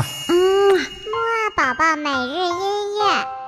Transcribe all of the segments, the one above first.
嗯，木二宝宝每日音乐。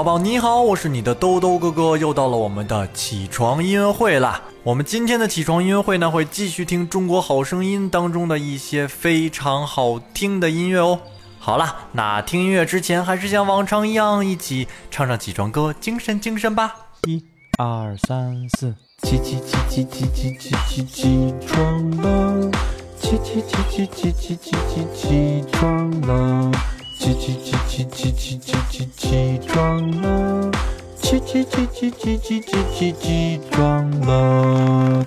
宝宝你好，我是你的兜兜哥哥，又到了我们的起床音乐会啦。我们今天的起床音乐会呢，会继续听《中国好声音》当中的一些非常好听的音乐哦。好了，那听音乐之前，还是像往常一样，一起唱唱起床歌，精神精神吧。一、二、三、四，起起起起起起起起起床了，起起起起起起起起起床了。起起起起起起起起起床了！起起起起起起起起起床了！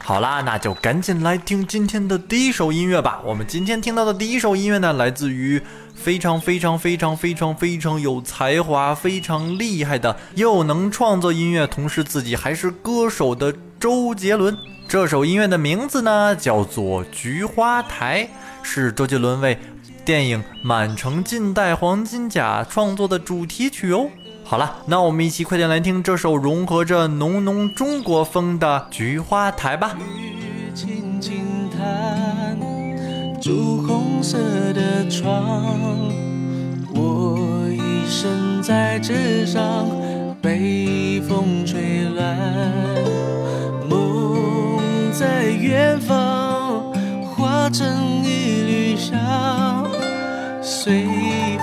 好啦，那就赶紧来听今天的第一首音乐吧。我们今天听到的第一首音乐呢，来自于非常非常非常非常非常有才华、非常厉害的，又能创作音乐，同时自己还是歌手的周杰伦。这首音乐的名字呢，叫做《菊花台》，是周杰伦为。电影《满城尽带黄金甲》创作的主题曲哦。好了，那我们一起快点来听这首融合着浓浓中国风的《菊花台》吧。轻轻弹，朱红色的窗，我一身在纸上，被风吹乱，梦在远方，化成。随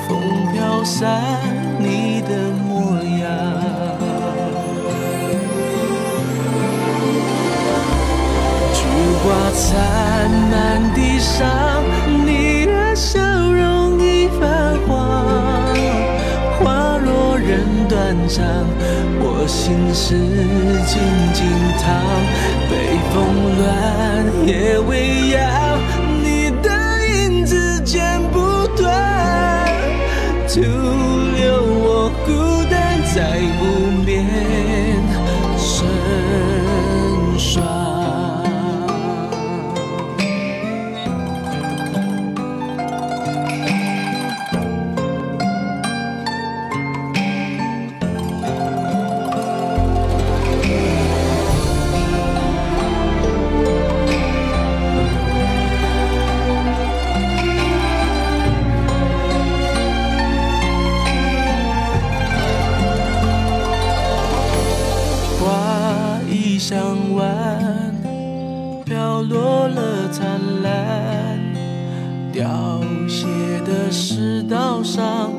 风飘散你的模样，菊花残满地上，你的笑容已泛黄。花落人断肠，我心事静静躺，北风乱，夜未央。再不向晚，飘落了灿烂，凋谢的世道上。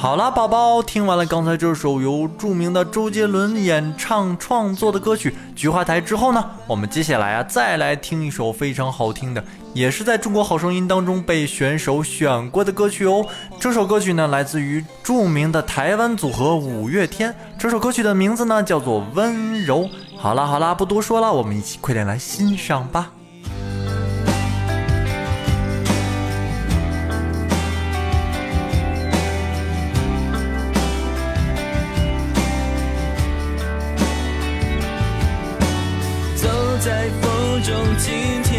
好啦，宝宝，听完了刚才这首由著名的周杰伦演唱创作的歌曲《菊花台》之后呢，我们接下来啊再来听一首非常好听的，也是在中国好声音当中被选手选过的歌曲哦。这首歌曲呢来自于著名的台湾组合五月天，这首歌曲的名字呢叫做《温柔》。好啦好啦，不多说了，我们一起快点来欣赏吧。中紧紧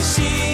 machine.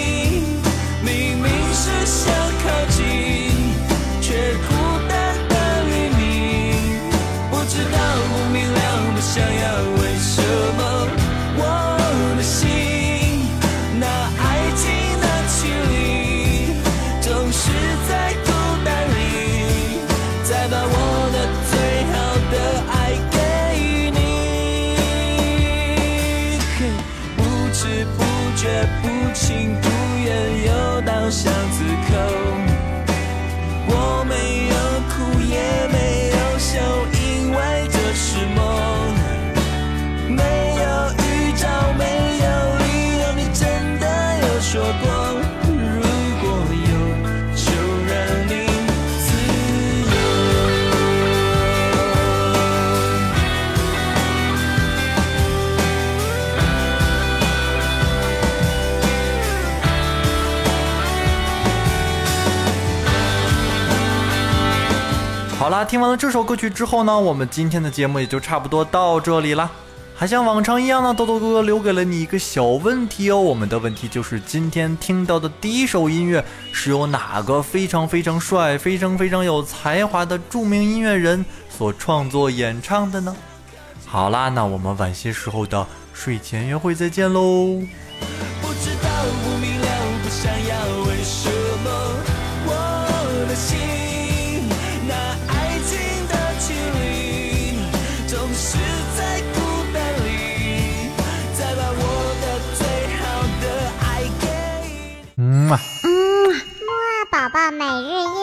好啦，听完了这首歌曲之后呢，我们今天的节目也就差不多到这里啦。还像往常一样呢，豆豆哥哥留给了你一个小问题哦。我们的问题就是今天听到的第一首音乐是由哪个非常非常帅、非常非常有才华的著名音乐人所创作演唱的呢？好啦，那我们晚些时候的睡前约会再见喽。不知道，宝宝每日一